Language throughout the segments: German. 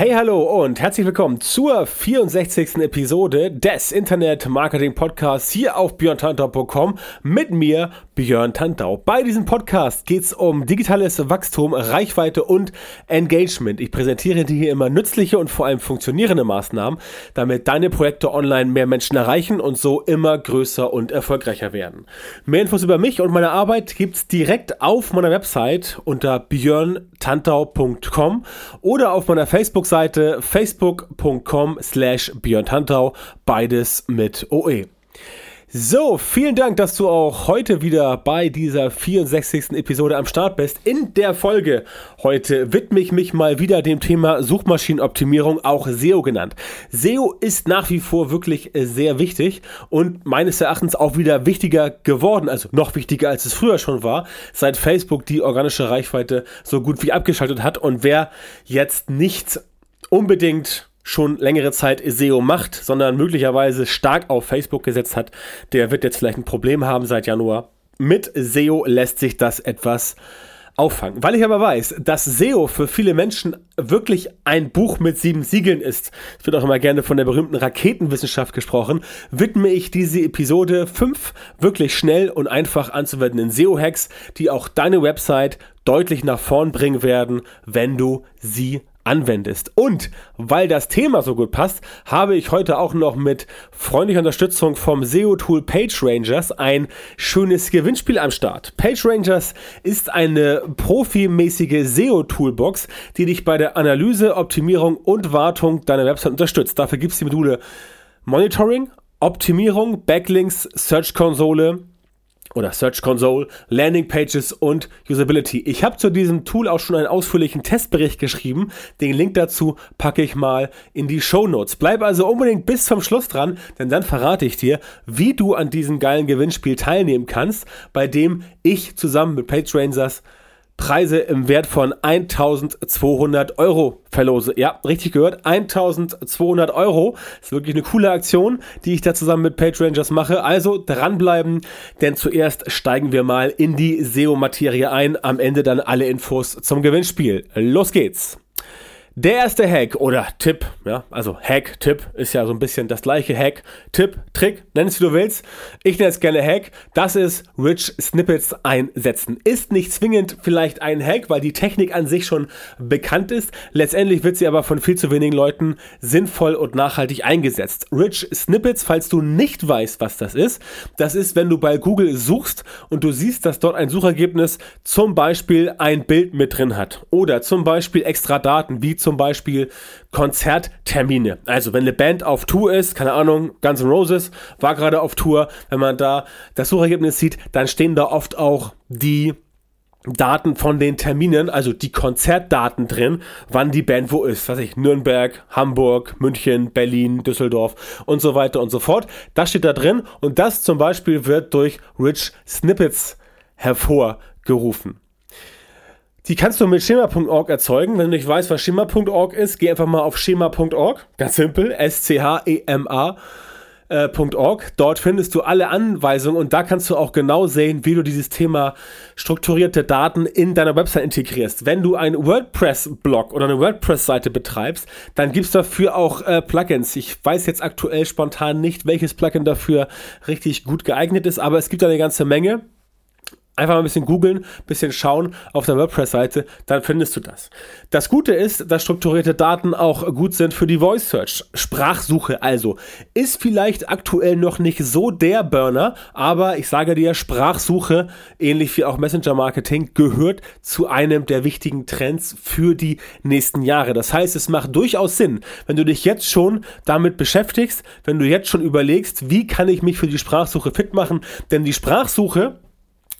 Hey, hallo und herzlich willkommen zur 64. Episode des Internet Marketing Podcasts hier auf björntantau.com mit mir, Björn Tantau. Bei diesem Podcast geht es um digitales Wachstum, Reichweite und Engagement. Ich präsentiere dir hier immer nützliche und vor allem funktionierende Maßnahmen, damit deine Projekte online mehr Menschen erreichen und so immer größer und erfolgreicher werden. Mehr Infos über mich und meine Arbeit gibt's direkt auf meiner Website unter björntantau.com oder auf meiner Facebook Facebook-Seite facebook.com slash björntantau, beides mit OE. So, vielen Dank, dass du auch heute wieder bei dieser 64. Episode am Start bist. In der Folge heute widme ich mich mal wieder dem Thema Suchmaschinenoptimierung, auch SEO genannt. SEO ist nach wie vor wirklich sehr wichtig und meines Erachtens auch wieder wichtiger geworden, also noch wichtiger als es früher schon war, seit Facebook die organische Reichweite so gut wie abgeschaltet hat und wer jetzt nicht unbedingt schon längere Zeit SEO macht, sondern möglicherweise stark auf Facebook gesetzt hat, der wird jetzt vielleicht ein Problem haben seit Januar. Mit SEO lässt sich das etwas auffangen. Weil ich aber weiß, dass SEO für viele Menschen wirklich ein Buch mit sieben Siegeln ist, es wird auch immer gerne von der berühmten Raketenwissenschaft gesprochen, widme ich diese Episode fünf wirklich schnell und einfach anzuwendenden SEO-Hacks, die auch deine Website deutlich nach vorn bringen werden, wenn du sie anwendest. Und weil das Thema so gut passt, habe ich heute auch noch mit freundlicher Unterstützung vom SEO-Tool PageRangers ein schönes Gewinnspiel am Start. PageRangers ist eine profimäßige SEO-Toolbox, die dich bei der Analyse, Optimierung und Wartung deiner Website unterstützt. Dafür gibt es die Module Monitoring, Optimierung, Backlinks, Search Konsole, oder Search Console, Landing Pages und Usability. Ich habe zu diesem Tool auch schon einen ausführlichen Testbericht geschrieben. Den Link dazu packe ich mal in die Show Notes. Bleib also unbedingt bis zum Schluss dran, denn dann verrate ich dir, wie du an diesem geilen Gewinnspiel teilnehmen kannst, bei dem ich zusammen mit PageRangers Preise im Wert von 1200 Euro verlose. Ja, richtig gehört. 1200 Euro. ist wirklich eine coole Aktion, die ich da zusammen mit PageRangers mache. Also dranbleiben, denn zuerst steigen wir mal in die SEO-Materie ein. Am Ende dann alle Infos zum Gewinnspiel. Los geht's! Der erste Hack oder Tipp, ja, also Hack, Tipp ist ja so ein bisschen das gleiche Hack, Tipp, Trick, nenn es wie du willst. Ich nenne es gerne Hack. Das ist Rich Snippets einsetzen. Ist nicht zwingend vielleicht ein Hack, weil die Technik an sich schon bekannt ist. Letztendlich wird sie aber von viel zu wenigen Leuten sinnvoll und nachhaltig eingesetzt. Rich Snippets, falls du nicht weißt, was das ist, das ist, wenn du bei Google suchst und du siehst, dass dort ein Suchergebnis zum Beispiel ein Bild mit drin hat oder zum Beispiel extra Daten wie zum zum Beispiel Konzerttermine. Also wenn eine Band auf Tour ist, keine Ahnung, Guns N' Roses war gerade auf Tour, wenn man da das Suchergebnis sieht, dann stehen da oft auch die Daten von den Terminen, also die Konzertdaten drin, wann die Band wo ist. Was ich, Nürnberg, Hamburg, München, Berlin, Düsseldorf und so weiter und so fort. Das steht da drin und das zum Beispiel wird durch Rich Snippets hervorgerufen. Die kannst du mit schema.org erzeugen. Wenn du nicht weißt, was schema.org ist, geh einfach mal auf schema.org. Ganz simpel. S-C-H-E-M-A. Äh. Dort findest du alle Anweisungen und da kannst du auch genau sehen, wie du dieses Thema strukturierte Daten in deiner Website integrierst. Wenn du einen WordPress-Blog oder eine WordPress-Seite betreibst, dann gibt es dafür auch äh, Plugins. Ich weiß jetzt aktuell spontan nicht, welches Plugin dafür richtig gut geeignet ist, aber es gibt eine ganze Menge. Einfach mal ein bisschen googeln, ein bisschen schauen auf der WordPress-Seite, dann findest du das. Das Gute ist, dass strukturierte Daten auch gut sind für die Voice Search. Sprachsuche also ist vielleicht aktuell noch nicht so der Burner, aber ich sage dir, Sprachsuche, ähnlich wie auch Messenger-Marketing, gehört zu einem der wichtigen Trends für die nächsten Jahre. Das heißt, es macht durchaus Sinn, wenn du dich jetzt schon damit beschäftigst, wenn du jetzt schon überlegst, wie kann ich mich für die Sprachsuche fit machen, denn die Sprachsuche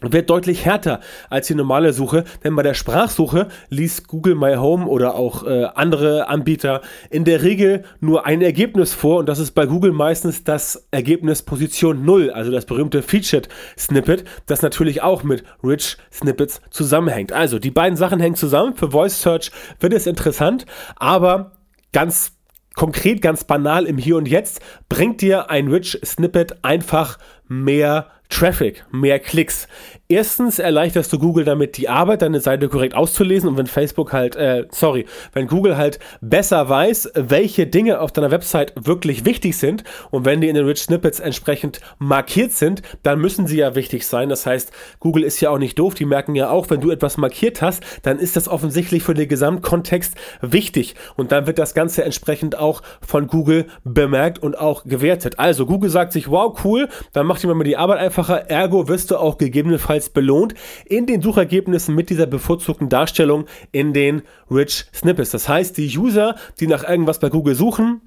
wird deutlich härter als die normale Suche, denn bei der Sprachsuche liest Google My Home oder auch äh, andere Anbieter in der Regel nur ein Ergebnis vor und das ist bei Google meistens das Ergebnis Position 0, also das berühmte Featured Snippet, das natürlich auch mit Rich Snippets zusammenhängt. Also die beiden Sachen hängen zusammen. Für Voice Search wird es interessant, aber ganz konkret, ganz banal im Hier und Jetzt bringt dir ein Rich Snippet einfach mehr Traffic, mehr Klicks. Erstens erleichterst du Google damit die Arbeit, deine Seite korrekt auszulesen und wenn Facebook halt, äh, sorry, wenn Google halt besser weiß, welche Dinge auf deiner Website wirklich wichtig sind und wenn die in den Rich Snippets entsprechend markiert sind, dann müssen sie ja wichtig sein. Das heißt, Google ist ja auch nicht doof, die merken ja auch, wenn du etwas markiert hast, dann ist das offensichtlich für den Gesamtkontext wichtig und dann wird das Ganze entsprechend auch von Google bemerkt und auch gewertet. Also Google sagt sich, wow, cool, dann macht jemand mal die Arbeit einfach einfacher, ergo wirst du auch gegebenenfalls belohnt in den Suchergebnissen mit dieser bevorzugten Darstellung in den Rich Snippets. Das heißt, die User, die nach irgendwas bei Google suchen,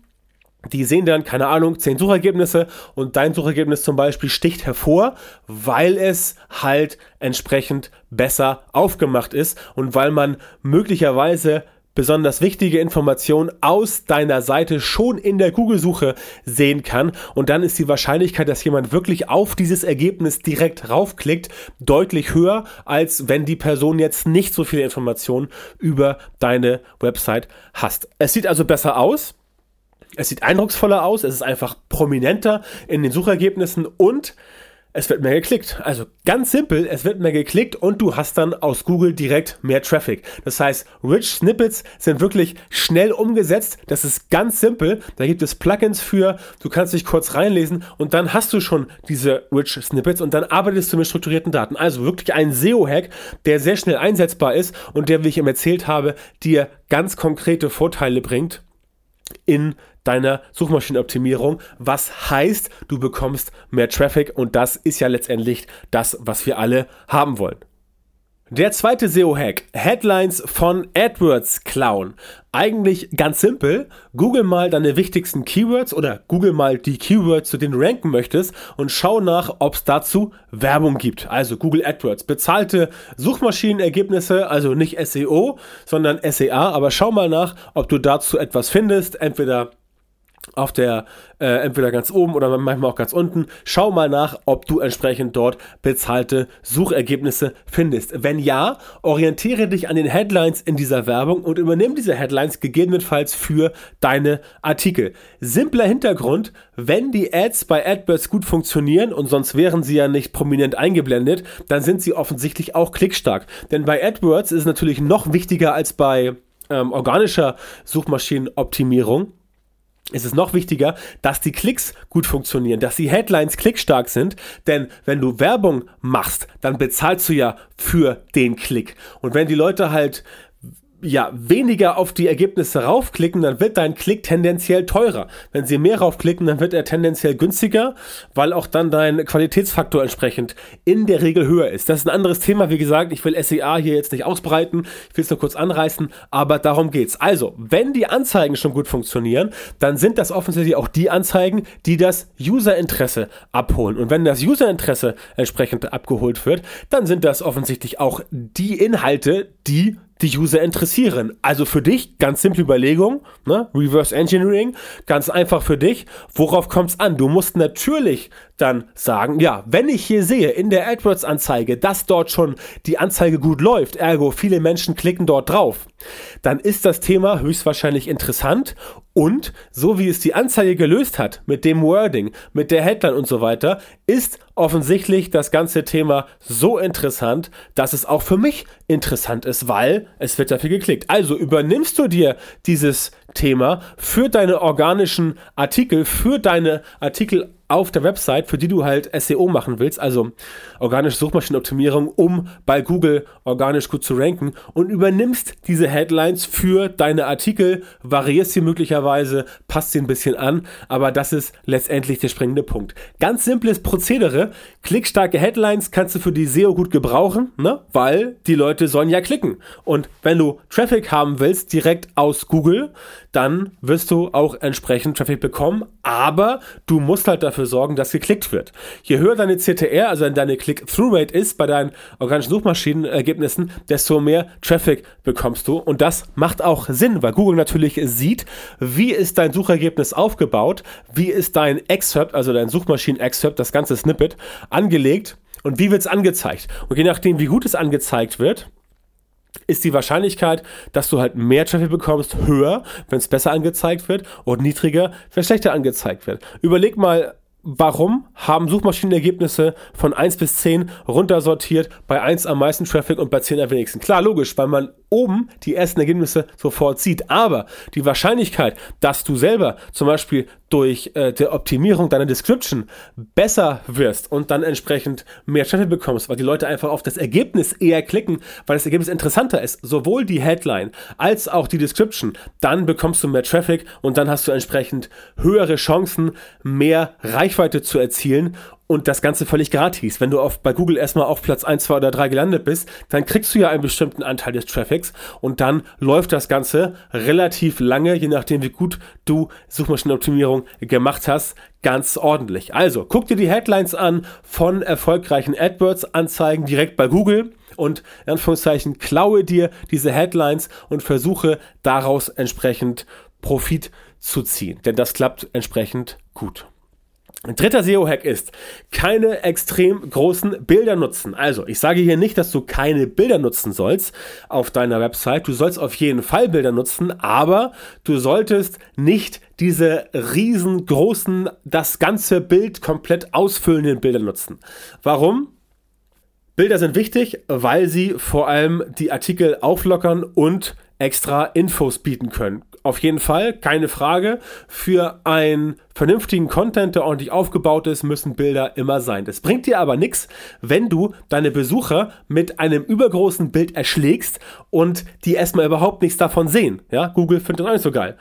die sehen dann, keine Ahnung, zehn Suchergebnisse und dein Suchergebnis zum Beispiel sticht hervor, weil es halt entsprechend besser aufgemacht ist und weil man möglicherweise besonders wichtige Informationen aus deiner Seite schon in der Google-Suche sehen kann. Und dann ist die Wahrscheinlichkeit, dass jemand wirklich auf dieses Ergebnis direkt raufklickt, deutlich höher, als wenn die Person jetzt nicht so viele Informationen über deine Website hast. Es sieht also besser aus. Es sieht eindrucksvoller aus. Es ist einfach prominenter in den Suchergebnissen und es wird mehr geklickt. Also ganz simpel, es wird mehr geklickt und du hast dann aus Google direkt mehr Traffic. Das heißt, Rich Snippets sind wirklich schnell umgesetzt. Das ist ganz simpel. Da gibt es Plugins für. Du kannst dich kurz reinlesen und dann hast du schon diese Rich Snippets und dann arbeitest du mit strukturierten Daten. Also wirklich ein SEO-Hack, der sehr schnell einsetzbar ist und der, wie ich ihm erzählt habe, dir ganz konkrete Vorteile bringt in deiner Suchmaschinenoptimierung, was heißt, du bekommst mehr Traffic und das ist ja letztendlich das, was wir alle haben wollen. Der zweite SEO-Hack, Headlines von AdWords klauen. Eigentlich ganz simpel, google mal deine wichtigsten Keywords oder google mal die Keywords, zu denen du ranken möchtest und schau nach, ob es dazu Werbung gibt. Also Google AdWords, bezahlte Suchmaschinenergebnisse, also nicht SEO, sondern SEA, aber schau mal nach, ob du dazu etwas findest, entweder auf der äh, entweder ganz oben oder manchmal auch ganz unten. Schau mal nach, ob du entsprechend dort bezahlte Suchergebnisse findest. Wenn ja, orientiere dich an den Headlines in dieser Werbung und übernimm diese Headlines gegebenenfalls für deine Artikel. Simpler Hintergrund, wenn die Ads bei AdWords gut funktionieren und sonst wären sie ja nicht prominent eingeblendet, dann sind sie offensichtlich auch klickstark. Denn bei AdWords ist es natürlich noch wichtiger als bei ähm, organischer Suchmaschinenoptimierung ist es noch wichtiger, dass die Klicks gut funktionieren, dass die Headlines klickstark sind, denn wenn du Werbung machst, dann bezahlst du ja für den Klick. Und wenn die Leute halt ja, weniger auf die Ergebnisse raufklicken, dann wird dein Klick tendenziell teurer. Wenn sie mehr raufklicken, dann wird er tendenziell günstiger, weil auch dann dein Qualitätsfaktor entsprechend in der Regel höher ist. Das ist ein anderes Thema, wie gesagt, ich will SEA hier jetzt nicht ausbreiten, ich will es nur kurz anreißen, aber darum geht's. Also, wenn die Anzeigen schon gut funktionieren, dann sind das offensichtlich auch die Anzeigen, die das Userinteresse abholen. Und wenn das Userinteresse entsprechend abgeholt wird, dann sind das offensichtlich auch die Inhalte, die die User interessieren. Also für dich, ganz simple Überlegung, ne? Reverse Engineering, ganz einfach für dich. Worauf kommt es an? Du musst natürlich dann sagen, ja, wenn ich hier sehe in der AdWords-Anzeige, dass dort schon die Anzeige gut läuft, ergo viele Menschen klicken dort drauf, dann ist das Thema höchstwahrscheinlich interessant und so wie es die Anzeige gelöst hat, mit dem Wording, mit der Headline und so weiter, ist offensichtlich das ganze Thema so interessant, dass es auch für mich interessant ist, weil es wird dafür geklickt. Also übernimmst du dir dieses Thema für deine organischen Artikel, für deine Artikel auf der Website, für die du halt SEO machen willst, also organische Suchmaschinenoptimierung, um bei Google organisch gut zu ranken und übernimmst diese Headlines für deine Artikel, variierst sie möglicherweise, passt sie ein bisschen an, aber das ist letztendlich der springende Punkt. Ganz simples Prozedere, klickstarke Headlines kannst du für die SEO gut gebrauchen, ne? weil die Leute sollen ja klicken. Und wenn du Traffic haben willst, direkt aus Google, dann wirst du auch entsprechend Traffic bekommen, aber du musst halt dafür sorgen, dass geklickt wird. Je höher deine CTR, also deine Click-Through-Rate ist bei deinen organischen Suchmaschinenergebnissen, desto mehr Traffic bekommst du und das macht auch Sinn, weil Google natürlich sieht, wie ist dein Suchergebnis aufgebaut, wie ist dein Excerpt, also dein Suchmaschinen-Excerpt, das ganze Snippet, angelegt und wie wird es angezeigt. Und je nachdem, wie gut es angezeigt wird, ist die Wahrscheinlichkeit, dass du halt mehr Traffic bekommst, höher, wenn es besser angezeigt wird und niedriger, wenn es schlechter angezeigt wird. Überleg mal, warum haben Suchmaschinenergebnisse von 1 bis 10 runtersortiert, bei 1 am meisten Traffic und bei 10 am wenigsten? Klar, logisch, weil man oben die ersten Ergebnisse sofort sieht. Aber die Wahrscheinlichkeit, dass du selber zum Beispiel durch äh, die Optimierung deiner Description besser wirst und dann entsprechend mehr Traffic bekommst, weil die Leute einfach auf das Ergebnis eher klicken, weil das Ergebnis interessanter ist, sowohl die Headline als auch die Description, dann bekommst du mehr Traffic und dann hast du entsprechend höhere Chancen, mehr Reichweite zu erzielen und das Ganze völlig gratis. Wenn du auf, bei Google erstmal auf Platz 1, 2 oder 3 gelandet bist, dann kriegst du ja einen bestimmten Anteil des Traffics und dann läuft das Ganze relativ lange, je nachdem wie gut du Suchmaschinenoptimierung gemacht hast, ganz ordentlich. Also, guck dir die Headlines an von erfolgreichen AdWords-Anzeigen direkt bei Google und in Anführungszeichen klaue dir diese Headlines und versuche daraus entsprechend Profit zu ziehen. Denn das klappt entsprechend gut. Dritter SEO-Hack ist, keine extrem großen Bilder nutzen. Also, ich sage hier nicht, dass du keine Bilder nutzen sollst auf deiner Website. Du sollst auf jeden Fall Bilder nutzen, aber du solltest nicht diese riesengroßen, das ganze Bild komplett ausfüllenden Bilder nutzen. Warum? Bilder sind wichtig, weil sie vor allem die Artikel auflockern und extra Infos bieten können auf jeden Fall, keine Frage. Für einen vernünftigen Content, der ordentlich aufgebaut ist, müssen Bilder immer sein. Das bringt dir aber nichts, wenn du deine Besucher mit einem übergroßen Bild erschlägst und die erstmal überhaupt nichts davon sehen. Ja, Google findet das auch nicht so geil.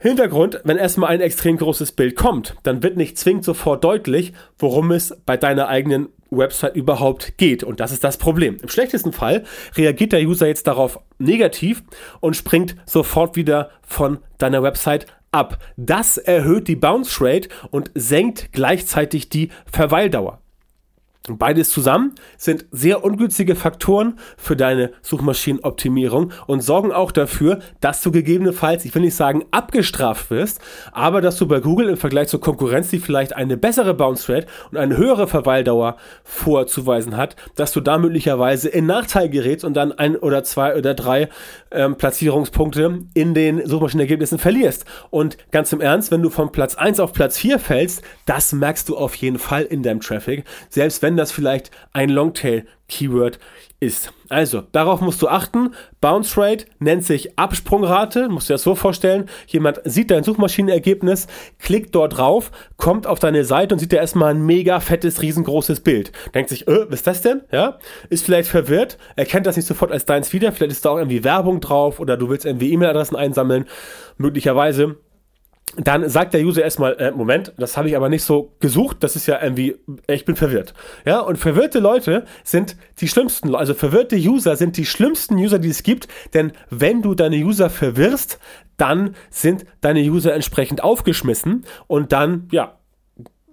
Hintergrund, wenn erstmal ein extrem großes Bild kommt, dann wird nicht zwingend sofort deutlich, worum es bei deiner eigenen Website überhaupt geht. Und das ist das Problem. Im schlechtesten Fall reagiert der User jetzt darauf negativ und springt sofort wieder von deiner Website ab. Das erhöht die Bounce Rate und senkt gleichzeitig die Verweildauer. Beides zusammen sind sehr ungünstige Faktoren für deine Suchmaschinenoptimierung und sorgen auch dafür, dass du gegebenenfalls, ich will nicht sagen abgestraft wirst, aber dass du bei Google im Vergleich zur Konkurrenz, die vielleicht eine bessere Bounce Rate und eine höhere Verweildauer vorzuweisen hat, dass du da möglicherweise in Nachteil gerätst und dann ein oder zwei oder drei ähm, Platzierungspunkte in den Suchmaschinenergebnissen verlierst. Und ganz im Ernst, wenn du von Platz 1 auf Platz 4 fällst, das merkst du auf jeden Fall in deinem Traffic, selbst wenn das vielleicht ein Longtail-Keyword ist. Also, darauf musst du achten. Bounce Rate nennt sich Absprungrate. Musst du dir das so vorstellen. Jemand sieht dein Suchmaschinenergebnis, klickt dort drauf, kommt auf deine Seite und sieht da erstmal ein mega fettes, riesengroßes Bild. Denkt sich, äh, was ist das denn? Ja? Ist vielleicht verwirrt, erkennt das nicht sofort als deins wieder. Vielleicht ist da auch irgendwie Werbung drauf oder du willst irgendwie E-Mail-Adressen einsammeln. Möglicherweise dann sagt der User erstmal, äh, Moment, das habe ich aber nicht so gesucht, das ist ja irgendwie, ich bin verwirrt. Ja, und verwirrte Leute sind die schlimmsten, also verwirrte User sind die schlimmsten User, die es gibt, denn wenn du deine User verwirrst, dann sind deine User entsprechend aufgeschmissen und dann, ja,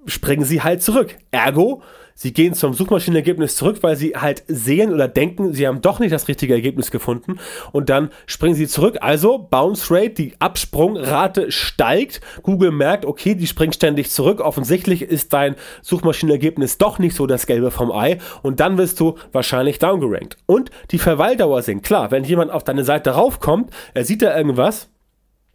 springen sie halt zurück. Ergo, Sie gehen zum Suchmaschinenergebnis zurück, weil sie halt sehen oder denken, sie haben doch nicht das richtige Ergebnis gefunden und dann springen sie zurück. Also Bounce Rate, die Absprungrate steigt. Google merkt, okay, die springt ständig zurück. Offensichtlich ist dein Suchmaschinenergebnis doch nicht so das Gelbe vom Ei und dann wirst du wahrscheinlich downgerankt. Und die Verweildauer sinkt. Klar, wenn jemand auf deine Seite raufkommt, er sieht da irgendwas,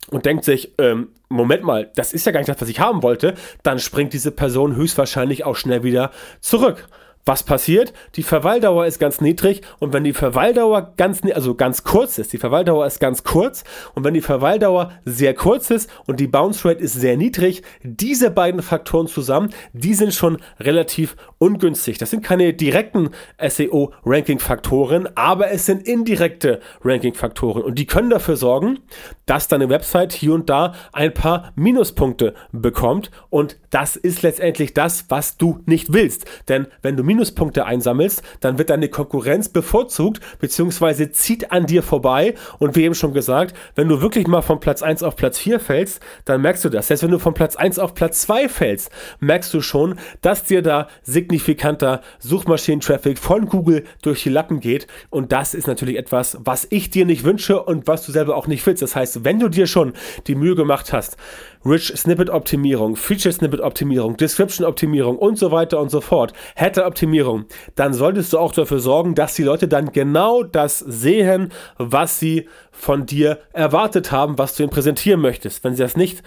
und denkt sich, ähm, Moment mal, das ist ja gar nicht das, was ich haben wollte, dann springt diese Person höchstwahrscheinlich auch schnell wieder zurück. Was passiert? Die Verweildauer ist ganz niedrig und wenn die Verweildauer ganz, also ganz kurz ist, die Verweildauer ist ganz kurz und wenn die Verweildauer sehr kurz ist und die Bounce Rate ist sehr niedrig, diese beiden Faktoren zusammen, die sind schon relativ ungünstig. Das sind keine direkten SEO-Ranking-Faktoren, aber es sind indirekte Ranking-Faktoren und die können dafür sorgen, dass deine Website hier und da ein paar Minuspunkte bekommt und das ist letztendlich das, was du nicht willst. Denn wenn du Minuspunkte einsammelst, dann wird deine Konkurrenz bevorzugt, beziehungsweise zieht an dir vorbei. Und wie eben schon gesagt, wenn du wirklich mal von Platz 1 auf Platz 4 fällst, dann merkst du das. Selbst wenn du von Platz 1 auf Platz 2 fällst, merkst du schon, dass dir da signifikanter Suchmaschinentraffic von Google durch die Lappen geht. Und das ist natürlich etwas, was ich dir nicht wünsche und was du selber auch nicht willst. Das heißt, wenn du dir schon die Mühe gemacht hast, Rich Snippet Optimierung, Feature Snippet Optimierung, Description Optimierung und so weiter und so fort, Header Optimierung, dann solltest du auch dafür sorgen, dass die Leute dann genau das sehen, was sie von dir erwartet haben, was du ihnen präsentieren möchtest. Wenn sie das nicht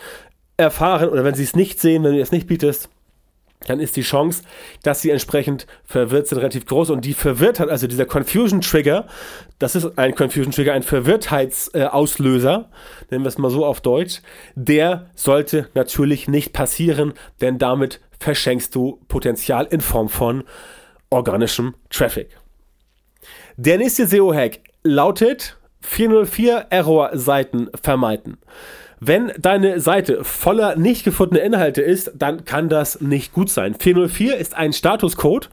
erfahren oder wenn sie es nicht sehen, wenn du es nicht bietest, dann ist die Chance, dass sie entsprechend verwirrt sind, relativ groß. Und die Verwirrtheit, also dieser Confusion Trigger, das ist ein Confusion Trigger, ein Verwirrtheitsauslöser, nennen wir es mal so auf Deutsch, der sollte natürlich nicht passieren, denn damit verschenkst du Potenzial in Form von organischem Traffic. Der nächste SEO-Hack lautet 404 Error-Seiten vermeiden. Wenn deine Seite voller nicht gefundener Inhalte ist, dann kann das nicht gut sein. 404 ist ein Statuscode,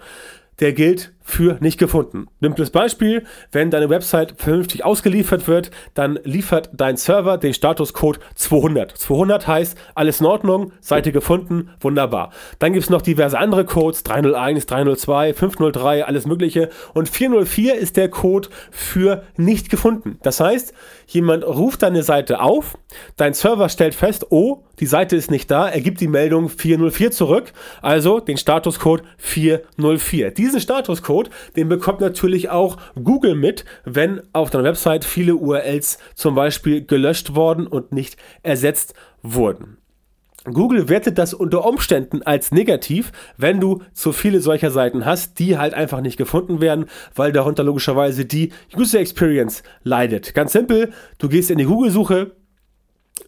der gilt für nicht gefunden. Simples Beispiel, wenn deine Website vernünftig ausgeliefert wird, dann liefert dein Server den Statuscode 200. 200 heißt, alles in Ordnung, Seite gefunden, wunderbar. Dann gibt es noch diverse andere Codes, 301, 302, 503, alles mögliche. Und 404 ist der Code für nicht gefunden. Das heißt, jemand ruft deine Seite auf, dein Server stellt fest, oh, die Seite ist nicht da, er gibt die Meldung 404 zurück, also den Statuscode 404. Diesen Statuscode Code, den bekommt natürlich auch Google mit, wenn auf deiner Website viele URLs zum Beispiel gelöscht worden und nicht ersetzt wurden. Google wertet das unter Umständen als negativ, wenn du zu viele solcher Seiten hast, die halt einfach nicht gefunden werden, weil darunter logischerweise die User Experience leidet. Ganz simpel, du gehst in die Google-Suche,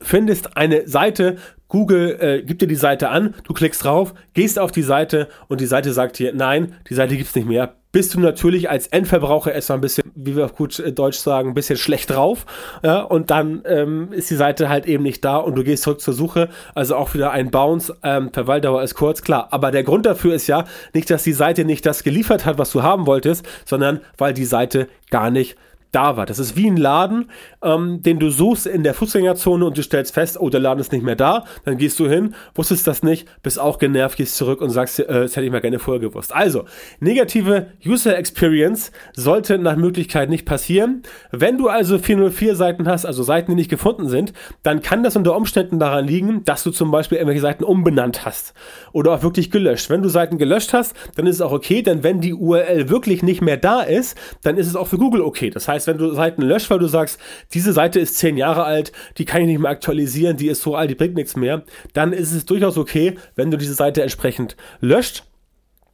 findest eine Seite, Google äh, gibt dir die Seite an, du klickst drauf, gehst auf die Seite und die Seite sagt dir, nein, die Seite gibt es nicht mehr. Bist du natürlich als Endverbraucher erstmal ein bisschen, wie wir auf gut äh, Deutsch sagen, ein bisschen schlecht drauf. Ja, und dann ähm, ist die Seite halt eben nicht da und du gehst zurück zur Suche. Also auch wieder ein Bounce. Ähm, Verweildauer ist kurz, klar. Aber der Grund dafür ist ja nicht, dass die Seite nicht das geliefert hat, was du haben wolltest, sondern weil die Seite gar nicht da war. Das ist wie ein Laden, ähm, den du suchst in der Fußgängerzone und du stellst fest, oh, der Laden ist nicht mehr da. Dann gehst du hin, wusstest das nicht, bist auch genervt, gehst zurück und sagst, äh, das hätte ich mal gerne vorher gewusst. Also, negative User Experience sollte nach Möglichkeit nicht passieren. Wenn du also 404 Seiten hast, also Seiten, die nicht gefunden sind, dann kann das unter Umständen daran liegen, dass du zum Beispiel irgendwelche Seiten umbenannt hast oder auch wirklich gelöscht. Wenn du Seiten gelöscht hast, dann ist es auch okay, denn wenn die URL wirklich nicht mehr da ist, dann ist es auch für Google okay. Das heißt, heißt, wenn du Seiten löscht, weil du sagst, diese Seite ist zehn Jahre alt, die kann ich nicht mehr aktualisieren, die ist so alt, die bringt nichts mehr, dann ist es durchaus okay, wenn du diese Seite entsprechend löscht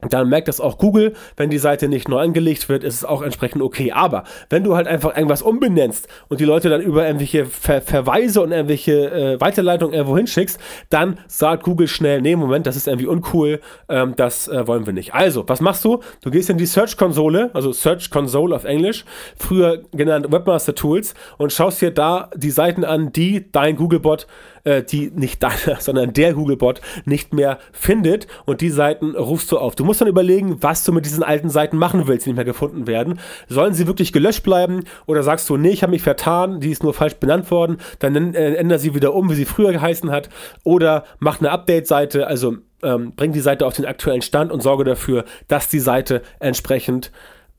dann merkt das auch Google, wenn die Seite nicht neu angelegt wird, ist es auch entsprechend okay. Aber wenn du halt einfach irgendwas umbenennst und die Leute dann über irgendwelche Ver Verweise und irgendwelche äh, Weiterleitungen irgendwo hinschickst, dann sagt Google schnell, nee, Moment, das ist irgendwie uncool, ähm, das äh, wollen wir nicht. Also, was machst du? Du gehst in die Search-Konsole, also Search Console auf Englisch, früher genannt Webmaster Tools und schaust dir da die Seiten an, die dein Googlebot äh, die nicht deiner, sondern der Googlebot nicht mehr findet. Und die Seiten rufst du auf. Du musst dann überlegen, was du mit diesen alten Seiten machen willst, die nicht mehr gefunden werden. Sollen sie wirklich gelöscht bleiben? Oder sagst du, nee, ich habe mich vertan, die ist nur falsch benannt worden, dann äh, änder sie wieder um, wie sie früher geheißen hat. Oder mach eine Update-Seite, also ähm, bring die Seite auf den aktuellen Stand und sorge dafür, dass die Seite entsprechend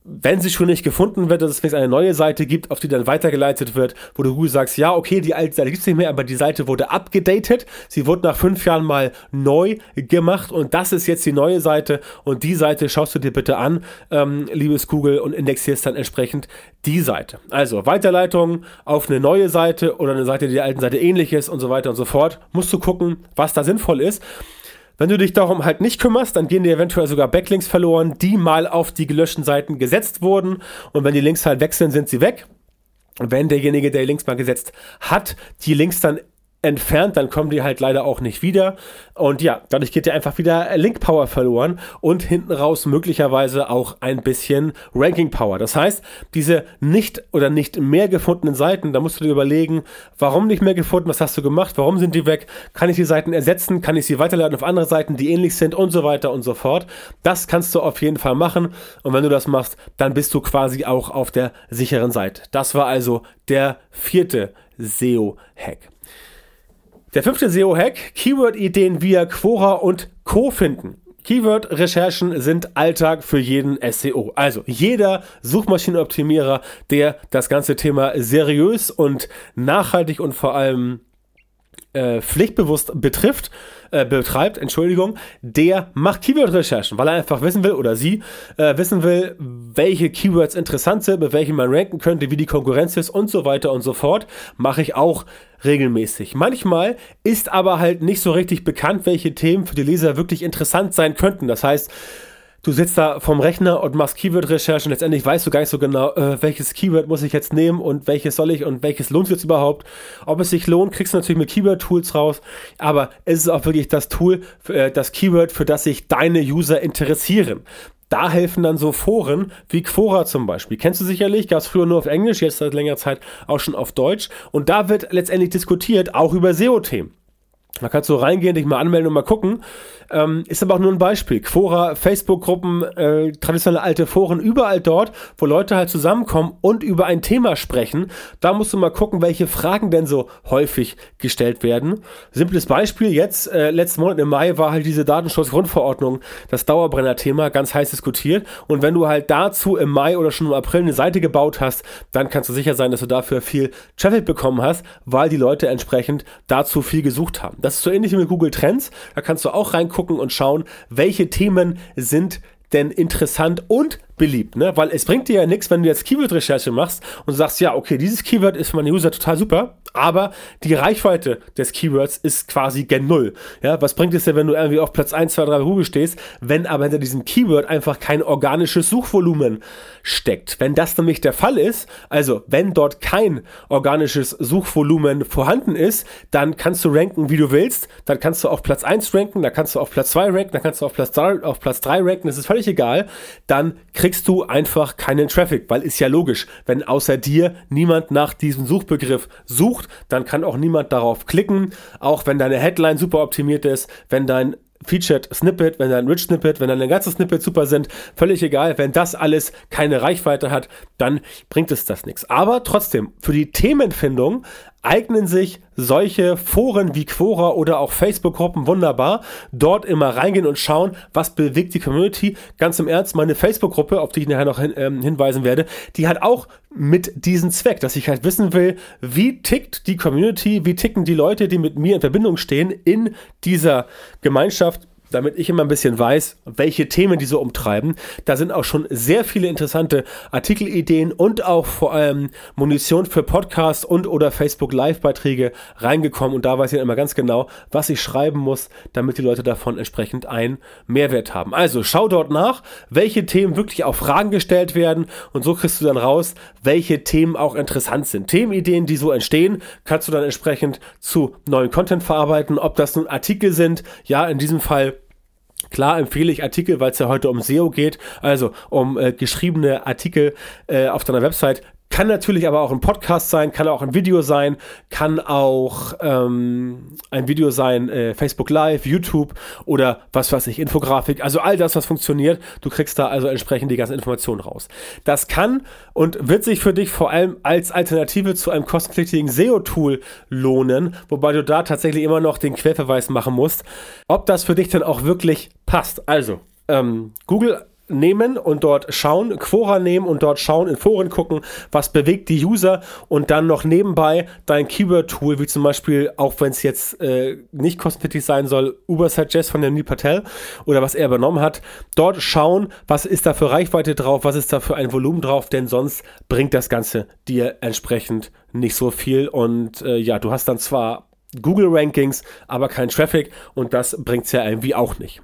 wenn sie schon nicht gefunden wird, dass es vielleicht eine neue Seite gibt, auf die dann weitergeleitet wird, wo du Google sagst, ja, okay, die alte Seite gibt es nicht mehr, aber die Seite wurde abgedatet, sie wurde nach fünf Jahren mal neu gemacht und das ist jetzt die neue Seite und die Seite schaust du dir bitte an, ähm, liebes Google, und indexierst dann entsprechend die Seite. Also Weiterleitung auf eine neue Seite oder eine Seite, die der alten Seite ähnlich ist und so weiter und so fort, musst du gucken, was da sinnvoll ist. Wenn du dich darum halt nicht kümmerst, dann gehen dir eventuell sogar Backlinks verloren, die mal auf die gelöschten Seiten gesetzt wurden. Und wenn die Links halt wechseln, sind sie weg. Wenn derjenige, der die Links mal gesetzt hat, die Links dann entfernt, dann kommen die halt leider auch nicht wieder. Und ja, dadurch geht dir einfach wieder Link Power verloren und hinten raus möglicherweise auch ein bisschen Ranking Power. Das heißt, diese nicht oder nicht mehr gefundenen Seiten, da musst du dir überlegen, warum nicht mehr gefunden, was hast du gemacht, warum sind die weg, kann ich die Seiten ersetzen, kann ich sie weiterleiten auf andere Seiten, die ähnlich sind und so weiter und so fort. Das kannst du auf jeden Fall machen und wenn du das machst, dann bist du quasi auch auf der sicheren Seite. Das war also der vierte SEO-Hack. Der fünfte SEO-Hack, Keyword-Ideen via Quora und Co. finden. Keyword-Recherchen sind Alltag für jeden SEO. Also jeder Suchmaschinenoptimierer, der das ganze Thema seriös und nachhaltig und vor allem äh, pflichtbewusst betrifft, äh, betreibt, Entschuldigung, der macht Keyword-Recherchen, weil er einfach wissen will oder sie äh, wissen will, welche Keywords interessant sind, mit welchen man ranken könnte, wie die Konkurrenz ist und so weiter und so fort. Mache ich auch regelmäßig. Manchmal ist aber halt nicht so richtig bekannt, welche Themen für die Leser wirklich interessant sein könnten. Das heißt, du sitzt da vom Rechner und machst Keyword-Recherchen. Letztendlich weißt du gar nicht so genau, äh, welches Keyword muss ich jetzt nehmen und welches soll ich und welches lohnt sich jetzt überhaupt. Ob es sich lohnt, kriegst du natürlich mit Keyword-Tools raus. Aber es ist auch wirklich das Tool, äh, das Keyword, für das sich deine User interessieren. Da helfen dann so Foren wie Quora zum Beispiel. Kennst du sicherlich, gab es früher nur auf Englisch, jetzt seit längerer Zeit auch schon auf Deutsch. Und da wird letztendlich diskutiert, auch über SEO-Themen. Da kannst du reingehen, dich mal anmelden und mal gucken. Ähm, ist aber auch nur ein Beispiel. Quora, Facebook-Gruppen, äh, traditionelle alte Foren, überall dort, wo Leute halt zusammenkommen und über ein Thema sprechen. Da musst du mal gucken, welche Fragen denn so häufig gestellt werden. Simples Beispiel, jetzt, äh, letzten Monat im Mai war halt diese Datenschutzgrundverordnung, das Dauerbrenner-Thema, ganz heiß diskutiert. Und wenn du halt dazu im Mai oder schon im April eine Seite gebaut hast, dann kannst du sicher sein, dass du dafür viel Traffic bekommen hast, weil die Leute entsprechend dazu viel gesucht haben. Das ist so ähnlich wie mit Google Trends. Da kannst du auch reingucken und schauen, welche Themen sind denn interessant und beliebt, ne? Weil es bringt dir ja nichts, wenn du jetzt Keyword-Recherche machst und sagst, ja, okay, dieses Keyword ist für meine User total super, aber die Reichweite des Keywords ist quasi gen Null. Ja, was bringt es dir, wenn du irgendwie auf Platz 1, 2, 3 bei Google stehst, wenn aber hinter diesem Keyword einfach kein organisches Suchvolumen steckt? Wenn das nämlich der Fall ist, also wenn dort kein organisches Suchvolumen vorhanden ist, dann kannst du ranken, wie du willst, dann kannst du auf Platz 1 ranken, dann kannst du auf Platz 2 ranken, dann kannst du auf Platz 3, auf Platz 3 ranken, das ist völlig egal, dann kriegst kriegst du einfach keinen Traffic, weil ist ja logisch, wenn außer dir niemand nach diesem Suchbegriff sucht, dann kann auch niemand darauf klicken, auch wenn deine Headline super optimiert ist, wenn dein Featured Snippet, wenn dein Rich Snippet, wenn deine ganzen Snippets super sind, völlig egal. Wenn das alles keine Reichweite hat, dann bringt es das nichts. Aber trotzdem, für die Themenfindung eignen sich solche Foren wie Quora oder auch Facebook-Gruppen wunderbar. Dort immer reingehen und schauen, was bewegt die Community. Ganz im Ernst, meine Facebook-Gruppe, auf die ich nachher noch hin, ähm, hinweisen werde, die hat auch mit diesem Zweck, dass ich halt wissen will, wie tickt die Community, wie ticken die Leute, die mit mir in Verbindung stehen in dieser Gemeinschaft damit ich immer ein bisschen weiß, welche Themen die so umtreiben. Da sind auch schon sehr viele interessante Artikelideen und auch vor allem Munition für Podcasts und oder Facebook Live-Beiträge reingekommen. Und da weiß ich immer ganz genau, was ich schreiben muss, damit die Leute davon entsprechend einen Mehrwert haben. Also schau dort nach, welche Themen wirklich auf Fragen gestellt werden und so kriegst du dann raus, welche Themen auch interessant sind. Themenideen, die so entstehen, kannst du dann entsprechend zu neuen Content verarbeiten, ob das nun Artikel sind, ja, in diesem Fall Klar empfehle ich Artikel, weil es ja heute um SEO geht, also um äh, geschriebene Artikel äh, auf deiner Website. Kann natürlich aber auch ein Podcast sein, kann auch ein Video sein, kann auch ähm, ein Video sein, äh, Facebook Live, YouTube oder was weiß ich, Infografik. Also all das, was funktioniert. Du kriegst da also entsprechend die ganzen Informationen raus. Das kann und wird sich für dich vor allem als Alternative zu einem kostenpflichtigen SEO-Tool lohnen, wobei du da tatsächlich immer noch den Querverweis machen musst, ob das für dich dann auch wirklich passt. Also, ähm, Google nehmen und dort schauen, Quora nehmen und dort schauen, in Foren gucken, was bewegt die User und dann noch nebenbei dein Keyword-Tool, wie zum Beispiel, auch wenn es jetzt äh, nicht kostenpflichtig sein soll, Uber Suggest von der Neil Patel oder was er übernommen hat, dort schauen, was ist da für Reichweite drauf, was ist da für ein Volumen drauf, denn sonst bringt das Ganze dir entsprechend nicht so viel. Und äh, ja, du hast dann zwar Google-Rankings, aber kein Traffic und das bringt es ja irgendwie auch nicht.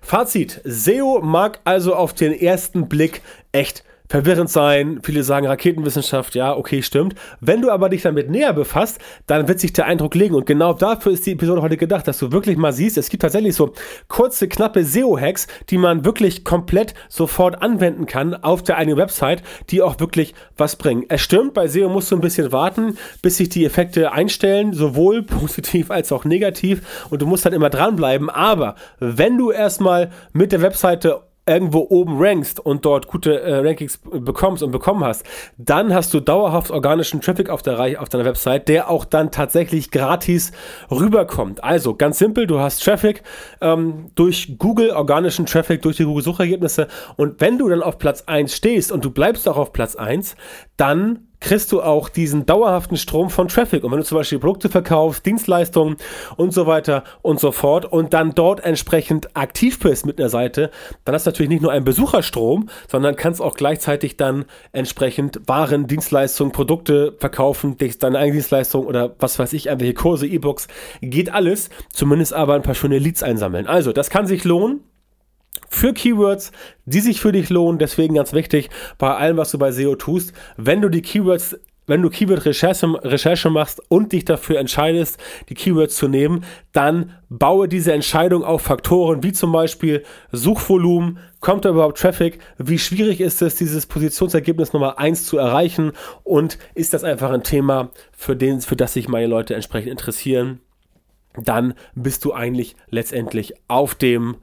Fazit, SEO mag also auf den ersten Blick echt verwirrend sein. Viele sagen Raketenwissenschaft, ja, okay, stimmt. Wenn du aber dich damit näher befasst, dann wird sich der Eindruck legen. Und genau dafür ist die Episode heute gedacht, dass du wirklich mal siehst, es gibt tatsächlich so kurze, knappe SEO-Hacks, die man wirklich komplett sofort anwenden kann auf der eigenen Website, die auch wirklich was bringen. Es stimmt, bei SEO musst du ein bisschen warten, bis sich die Effekte einstellen, sowohl positiv als auch negativ. Und du musst dann immer dranbleiben. Aber wenn du erstmal mit der Webseite irgendwo oben rankst und dort gute äh, Rankings bekommst und bekommen hast, dann hast du dauerhaft organischen Traffic auf, der, auf deiner Website, der auch dann tatsächlich gratis rüberkommt. Also ganz simpel, du hast Traffic ähm, durch Google, organischen Traffic durch die Google-Suchergebnisse und wenn du dann auf Platz 1 stehst und du bleibst auch auf Platz 1, dann kriegst du auch diesen dauerhaften Strom von Traffic. Und wenn du zum Beispiel Produkte verkaufst, Dienstleistungen und so weiter und so fort und dann dort entsprechend aktiv bist mit einer Seite, dann hast du natürlich nicht nur einen Besucherstrom, sondern kannst auch gleichzeitig dann entsprechend Waren, Dienstleistungen, Produkte verkaufen, deine eigene Dienstleistung oder was weiß ich, irgendwelche Kurse, E-Books, geht alles, zumindest aber ein paar schöne Leads einsammeln. Also, das kann sich lohnen für Keywords, die sich für dich lohnen. Deswegen ganz wichtig bei allem, was du bei SEO tust, wenn du die Keywords wenn du Keyword-Recherche Recherche machst und dich dafür entscheidest, die Keywords zu nehmen, dann baue diese Entscheidung auf Faktoren wie zum Beispiel Suchvolumen, kommt da überhaupt Traffic, wie schwierig ist es, dieses Positionsergebnis Nummer 1 zu erreichen? Und ist das einfach ein Thema, für, den, für das sich meine Leute entsprechend interessieren, dann bist du eigentlich letztendlich auf dem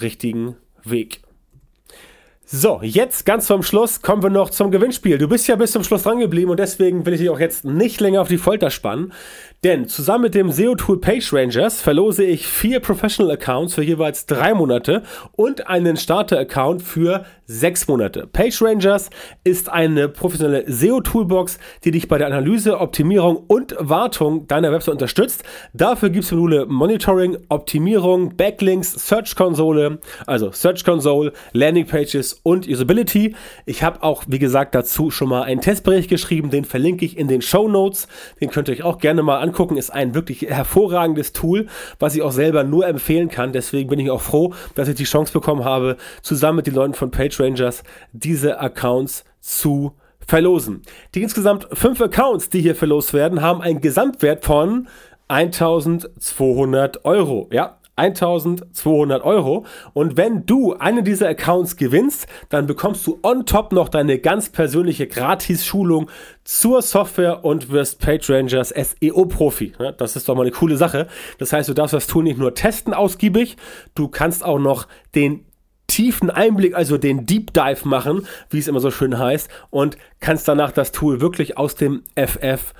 richtigen Weg. So, jetzt ganz zum Schluss kommen wir noch zum Gewinnspiel. Du bist ja bis zum Schluss dran geblieben und deswegen will ich dich auch jetzt nicht länger auf die Folter spannen. Denn zusammen mit dem SEO-Tool PageRangers verlose ich vier Professional Accounts für jeweils drei Monate und einen Starter-Account für sechs Monate. PageRangers ist eine professionelle SEO-Toolbox, die dich bei der Analyse, Optimierung und Wartung deiner Website unterstützt. Dafür gibt es Module Monitoring, Optimierung, Backlinks, Search Console, also Search Console, Landing Pages und Usability. Ich habe auch, wie gesagt, dazu schon mal einen Testbericht geschrieben, den verlinke ich in den Show Notes. Den könnt ihr euch auch gerne mal angucken, ist ein wirklich hervorragendes Tool, was ich auch selber nur empfehlen kann. Deswegen bin ich auch froh, dass ich die Chance bekommen habe, zusammen mit den Leuten von PageRangers diese Accounts zu verlosen. Die insgesamt fünf Accounts, die hier verlost werden, haben einen Gesamtwert von 1200 Euro. Ja, 1200 Euro. Und wenn du einen dieser Accounts gewinnst, dann bekommst du on top noch deine ganz persönliche Gratis-Schulung zur Software und wirst PageRangers SEO-Profi. Das ist doch mal eine coole Sache. Das heißt, du darfst das Tool nicht nur testen ausgiebig, du kannst auch noch den tiefen Einblick, also den Deep Dive machen, wie es immer so schön heißt, und kannst danach das Tool wirklich aus dem FF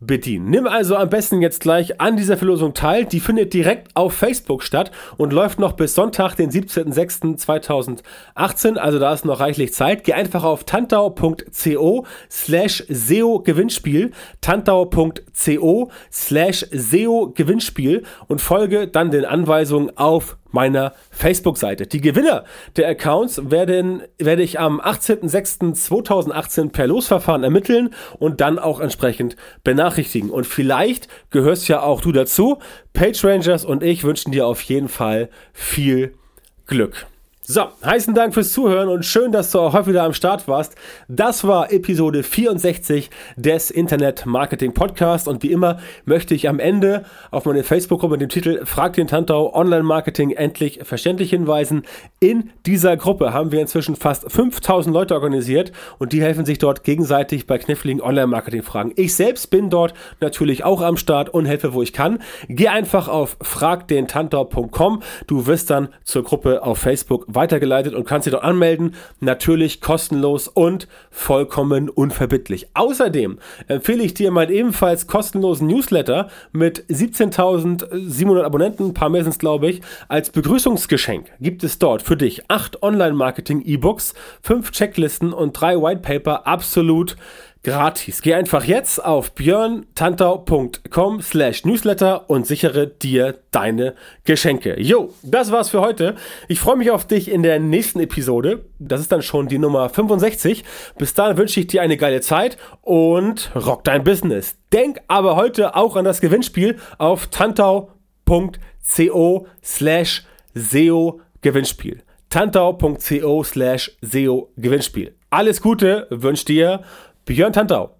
bedienen. Nimm also am besten jetzt gleich an dieser Verlosung teil. Die findet direkt auf Facebook statt und läuft noch bis Sonntag, den 17.06.2018. Also da ist noch reichlich Zeit. Geh einfach auf tantau.co slash SEO Gewinnspiel, tantau.co slash SEO Gewinnspiel und folge dann den Anweisungen auf meiner Facebook-Seite. Die Gewinner der Accounts werden, werde ich am 18.06.2018 per Losverfahren ermitteln und dann auch entsprechend benachrichtigen. Und vielleicht gehörst ja auch du dazu. PageRangers und ich wünschen dir auf jeden Fall viel Glück. So, heißen Dank fürs Zuhören und schön, dass du auch heute wieder am Start warst. Das war Episode 64 des Internet Marketing Podcast und wie immer möchte ich am Ende auf meine Facebook-Gruppe mit dem Titel Frag den Tantau Online Marketing endlich verständlich hinweisen. In dieser Gruppe haben wir inzwischen fast 5000 Leute organisiert und die helfen sich dort gegenseitig bei kniffligen Online Marketing Fragen. Ich selbst bin dort natürlich auch am Start und helfe, wo ich kann. Geh einfach auf fragdentantau.com. Du wirst dann zur Gruppe auf Facebook weiter weitergeleitet und kannst dich dort anmelden. Natürlich kostenlos und vollkommen unverbindlich. Außerdem empfehle ich dir meinen ebenfalls kostenlosen Newsletter mit 17.700 Abonnenten, ein paar mehr sind es glaube ich, als Begrüßungsgeschenk gibt es dort für dich acht Online-Marketing-E-Books, fünf Checklisten und drei Whitepaper absolut gratis. Geh einfach jetzt auf björntantau.com slash newsletter und sichere dir deine Geschenke. Jo, das war's für heute. Ich freue mich auf dich in der nächsten Episode. Das ist dann schon die Nummer 65. Bis dahin wünsche ich dir eine geile Zeit und rock dein Business. Denk aber heute auch an das Gewinnspiel auf tantau.co slash SEO Gewinnspiel tantau.co slash SEO Gewinnspiel. Alles Gute wünscht dir Björn Tandá